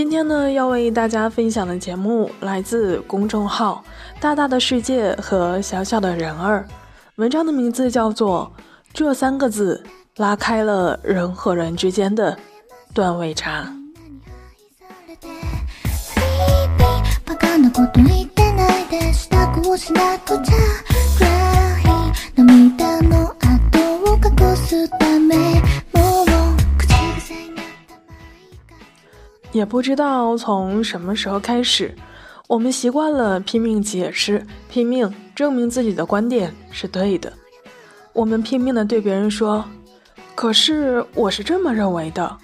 今天呢，要为大家分享的节目来自公众号“大大的世界和小小的人儿”，文章的名字叫做《这三个字拉开了人和人之间的段位差》。不知道从什么时候开始，我们习惯了拼命解释、拼命证明自己的观点是对的。我们拼命的对别人说：“可是我是这么认为的。”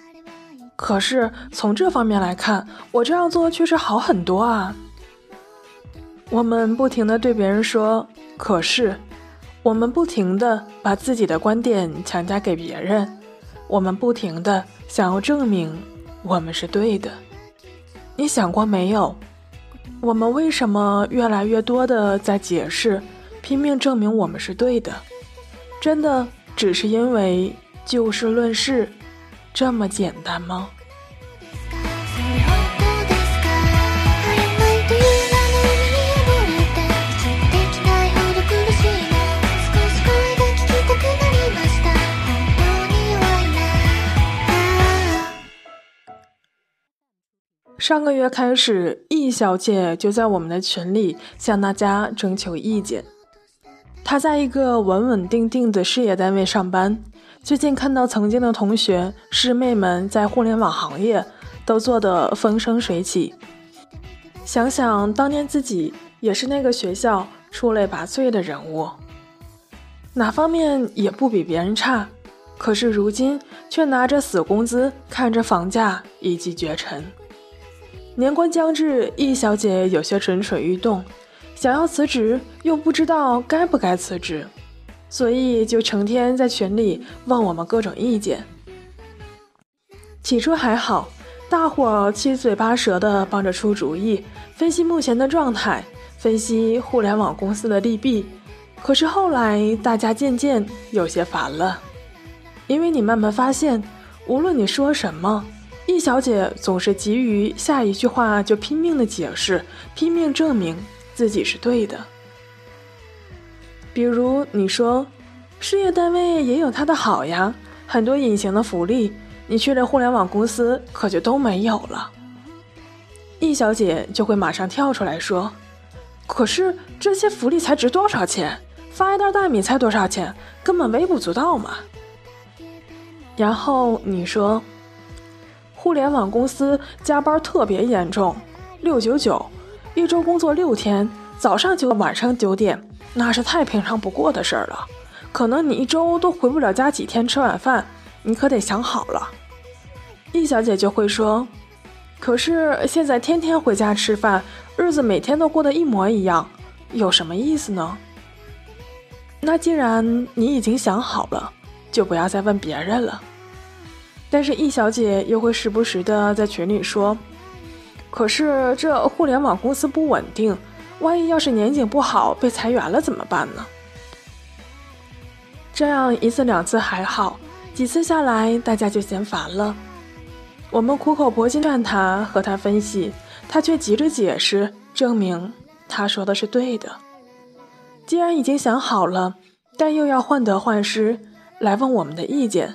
可是从这方面来看，我这样做确实好很多啊。我们不停的对别人说：“可是。”我们不停的把自己的观点强加给别人，我们不停的想要证明我们是对的。你想过没有？我们为什么越来越多的在解释，拼命证明我们是对的？真的只是因为就事论事这么简单吗？上个月开始，易小姐就在我们的群里向大家征求意见。她在一个稳稳定定的事业单位上班，最近看到曾经的同学师妹们在互联网行业都做得风生水起，想想当年自己也是那个学校出类拔萃的人物，哪方面也不比别人差，可是如今却拿着死工资，看着房价一骑绝尘。年关将至，易小姐有些蠢蠢欲动，想要辞职，又不知道该不该辞职，所以就成天在群里问我们各种意见。起初还好，大伙七嘴八舌的帮着出主意，分析目前的状态，分析互联网公司的利弊。可是后来，大家渐渐有些烦了，因为你慢慢发现，无论你说什么。易小姐总是急于下一句话就拼命的解释，拼命证明自己是对的。比如你说，事业单位也有它的好呀，很多隐形的福利，你去了互联网公司可就都没有了。易小姐就会马上跳出来说：“可是这些福利才值多少钱？发一袋大米才多少钱？根本微不足道嘛。”然后你说。互联网公司加班特别严重，六九九，一周工作六天，早上九晚上九点，那是太平常不过的事儿了。可能你一周都回不了家几天吃晚饭，你可得想好了。易小姐就会说：“可是现在天天回家吃饭，日子每天都过得一模一样，有什么意思呢？”那既然你已经想好了，就不要再问别人了。但是易小姐又会时不时的在群里说：“可是这互联网公司不稳定，万一要是年景不好被裁员了怎么办呢？”这样一次两次还好，几次下来大家就嫌烦了。我们苦口婆心劝她和她分析，她却急着解释，证明她说的是对的。既然已经想好了，但又要患得患失来问我们的意见。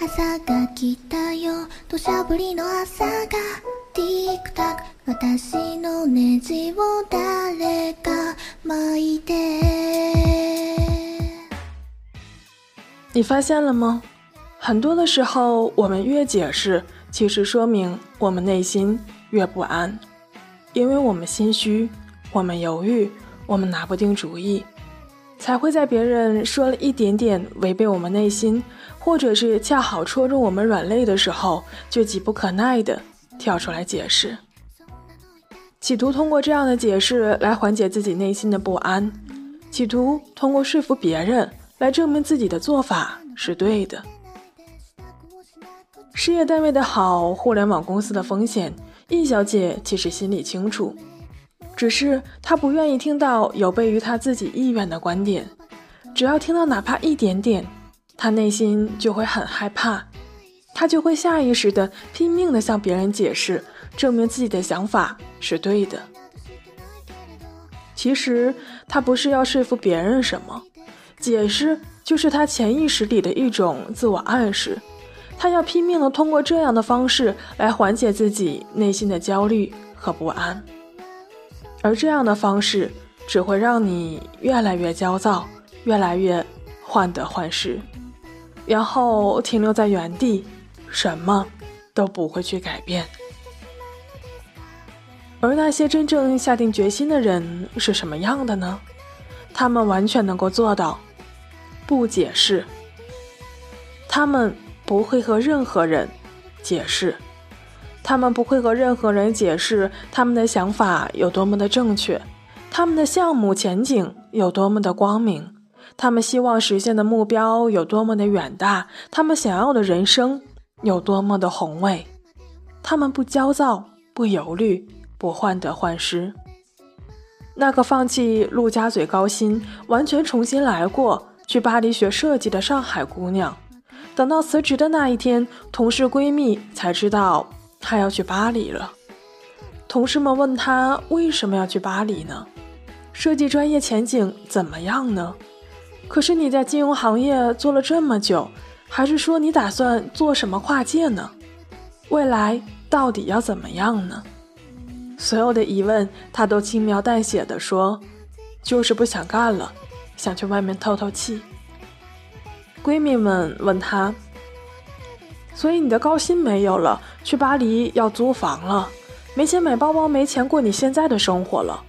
朝が来たよ土砂降りの朝がティックタック私のネジを誰か巻いて你发现了吗？很多的时候，我们越解释，其实说明我们内心越不安，因为我们心虚，我们犹豫，我们拿不定主意。 才会在别人说了一点点违背我们内心，或者是恰好戳中我们软肋的时候，就急不可耐的跳出来解释，企图通过这样的解释来缓解自己内心的不安，企图通过说服别人来证明自己的做法是对的。事业单位的好，互联网公司的风险，易小姐其实心里清楚。只是他不愿意听到有悖于他自己意愿的观点，只要听到哪怕一点点，他内心就会很害怕，他就会下意识的拼命的向别人解释，证明自己的想法是对的。其实他不是要说服别人什么，解释就是他潜意识里的一种自我暗示，他要拼命的通过这样的方式来缓解自己内心的焦虑和不安。而这样的方式只会让你越来越焦躁，越来越患得患失，然后停留在原地，什么都不会去改变。而那些真正下定决心的人是什么样的呢？他们完全能够做到不解释，他们不会和任何人解释。他们不会和任何人解释他们的想法有多么的正确，他们的项目前景有多么的光明，他们希望实现的目标有多么的远大，他们想要的人生有多么的宏伟。他们不焦躁，不犹豫，不患得患失。那个放弃陆家嘴高薪，完全重新来过，去巴黎学设计的上海姑娘，等到辞职的那一天，同事闺蜜才知道。他要去巴黎了，同事们问他为什么要去巴黎呢？设计专业前景怎么样呢？可是你在金融行业做了这么久，还是说你打算做什么跨界呢？未来到底要怎么样呢？所有的疑问，他都轻描淡写的说，就是不想干了，想去外面透透气。闺蜜们问他。所以你的高薪没有了，去巴黎要租房了，没钱买包包，没钱过你现在的生活了，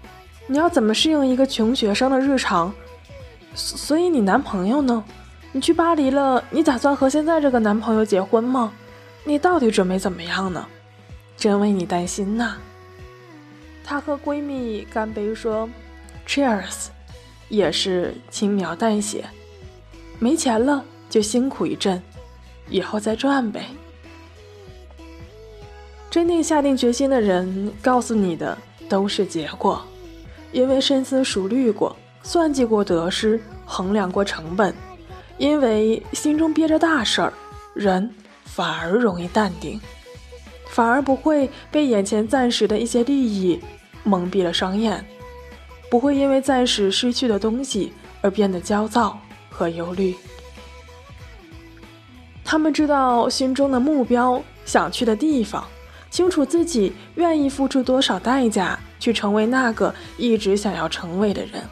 你要怎么适应一个穷学生的日常？所以你男朋友呢？你去巴黎了，你打算和现在这个男朋友结婚吗？你到底准备怎么样呢？真为你担心呐。她和闺蜜干杯说，Cheers，也是轻描淡写，没钱了就辛苦一阵。以后再赚呗。真正下定决心的人，告诉你的都是结果，因为深思熟虑过，算计过得失，衡量过成本，因为心中憋着大事儿，人反而容易淡定，反而不会被眼前暂时的一些利益蒙蔽了双眼，不会因为暂时失去的东西而变得焦躁和忧虑。他们知道心中的目标，想去的地方，清楚自己愿意付出多少代价去成为那个一直想要成为的人。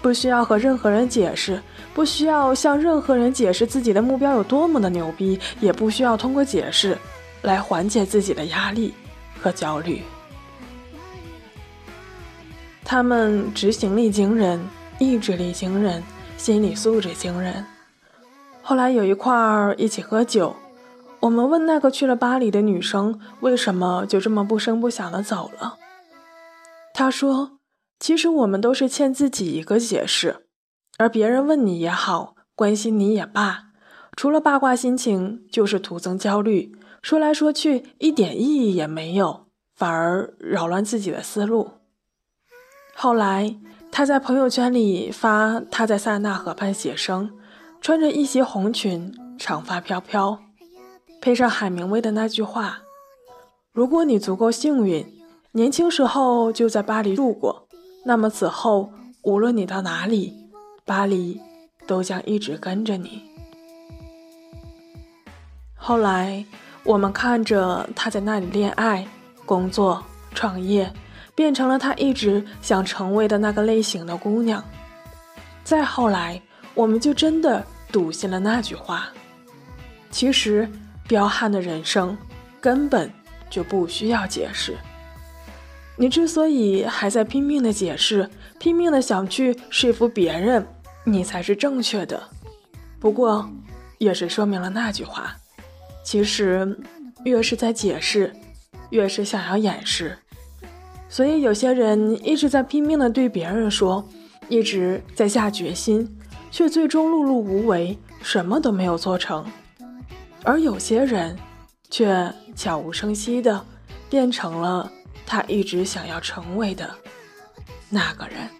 不需要和任何人解释，不需要向任何人解释自己的目标有多么的牛逼，也不需要通过解释来缓解自己的压力和焦虑。他们执行力惊人，意志力惊人，心理素质惊人。后来有一块儿一起喝酒，我们问那个去了巴黎的女生为什么就这么不声不响的走了。她说：“其实我们都是欠自己一个解释，而别人问你也好，关心你也罢，除了八卦心情，就是徒增焦虑。说来说去一点意义也没有，反而扰乱自己的思路。”后来他在朋友圈里发他在塞纳河畔写生。穿着一袭红裙，长发飘飘，配上海明威的那句话：“如果你足够幸运，年轻时候就在巴黎住过，那么此后无论你到哪里，巴黎都将一直跟着你。”后来，我们看着她在那里恋爱、工作、创业，变成了她一直想成为的那个类型的姑娘。再后来，我们就真的笃信了那句话：其实，彪悍的人生根本就不需要解释。你之所以还在拼命的解释，拼命的想去说服别人，你才是正确的。不过，也是说明了那句话。其实，越是在解释，越是想要掩饰。所以，有些人一直在拼命的对别人说，一直在下决心，却最终碌碌无为，什么都没有做成。而有些人，却悄无声息的变成了他一直想要成为的那个人。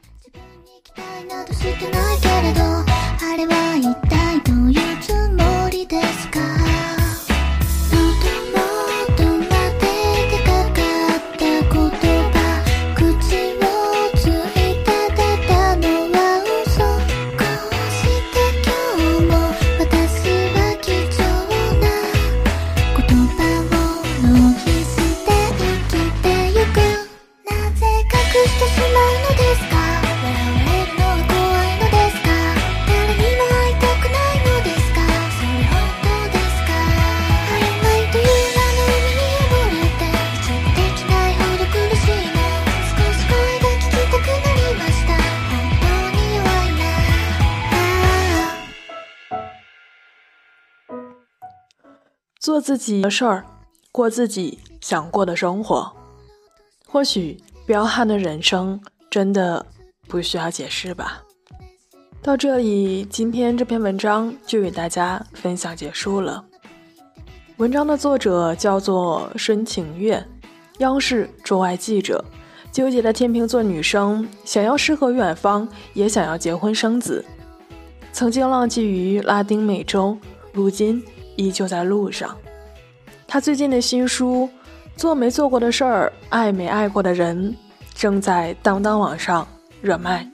做自己的事儿，过自己想过的生活。或许彪悍的人生真的不需要解释吧。到这里，今天这篇文章就与大家分享结束了。文章的作者叫做申晴月，央视驻外记者，纠结的天秤座女生，想要诗和远方，也想要结婚生子。曾经浪迹于拉丁美洲，如今。依旧在路上。他最近的新书《做没做过的事儿，爱没爱过的人》正在当当网上热卖。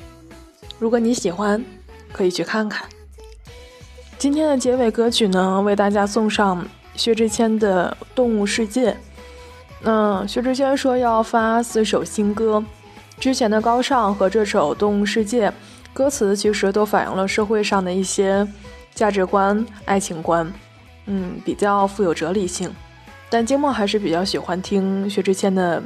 如果你喜欢，可以去看看。今天的结尾歌曲呢，为大家送上薛之谦的《动物世界》。那薛之谦说要发四首新歌，之前的《高尚》和这首《动物世界》，歌词其实都反映了社会上的一些价值观、爱情观。嗯，比较富有哲理性，但金默还是比较喜欢听薛之谦的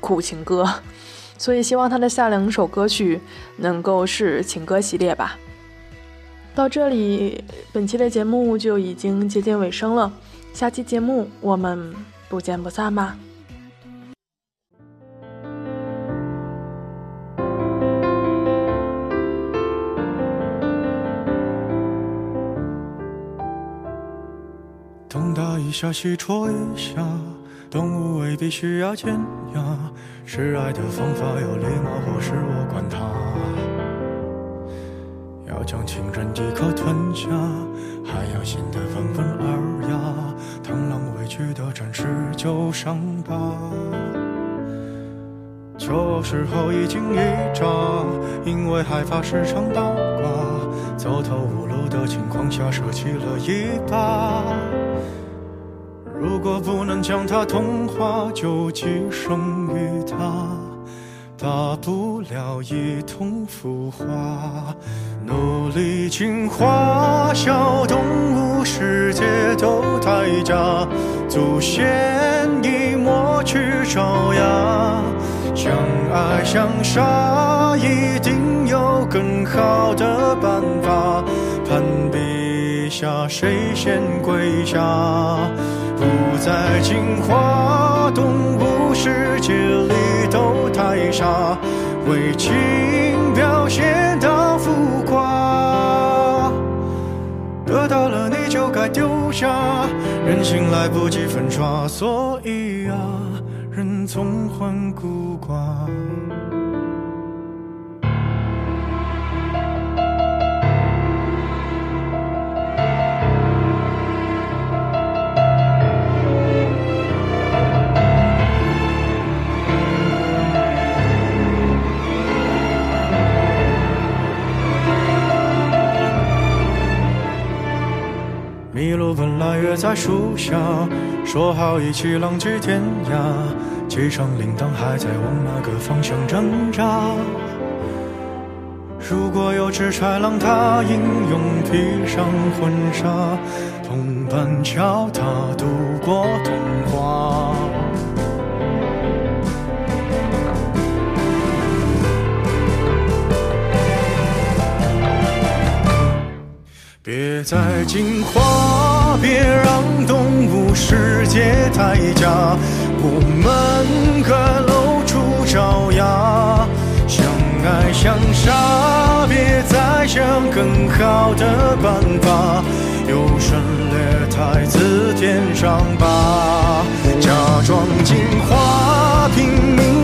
苦情歌，所以希望他的下两首歌曲能够是情歌系列吧。到这里，本期的节目就已经接近尾声了，下期节目我们不见不散吧。下西戳一下，动物未必需要尖牙，示爱的方法有礼貌或是我管他。要将情人一口吞下，还要显得温文尔雅，螳螂委屈的展示旧伤疤。求偶时候一惊一乍，因为害怕时常倒挂，走投无路的情况下舍弃了一把。如果不能将它同化，就寄生于它，大不了一同腐化。努力进化，小动物世界都太假，祖先已抹去爪牙。相爱相杀，一定有更好的办法。攀比下，谁先跪下？不再进化，动物世界里都太傻，为情表现到浮夸，得到了你就该丢下，人心来不及粉刷，所以啊，人总患孤寡。在树下，说好一起浪迹天涯，机场铃铛还在往那个方向挣扎。如果有只豺狼，它英勇披上婚纱，同伴教它度过童话。别再进化，别让动物世界太假，我们该露出爪牙，相爱相杀，别再想更好的办法，优胜劣汰字典上吧，假装进化，拼命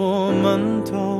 我们都。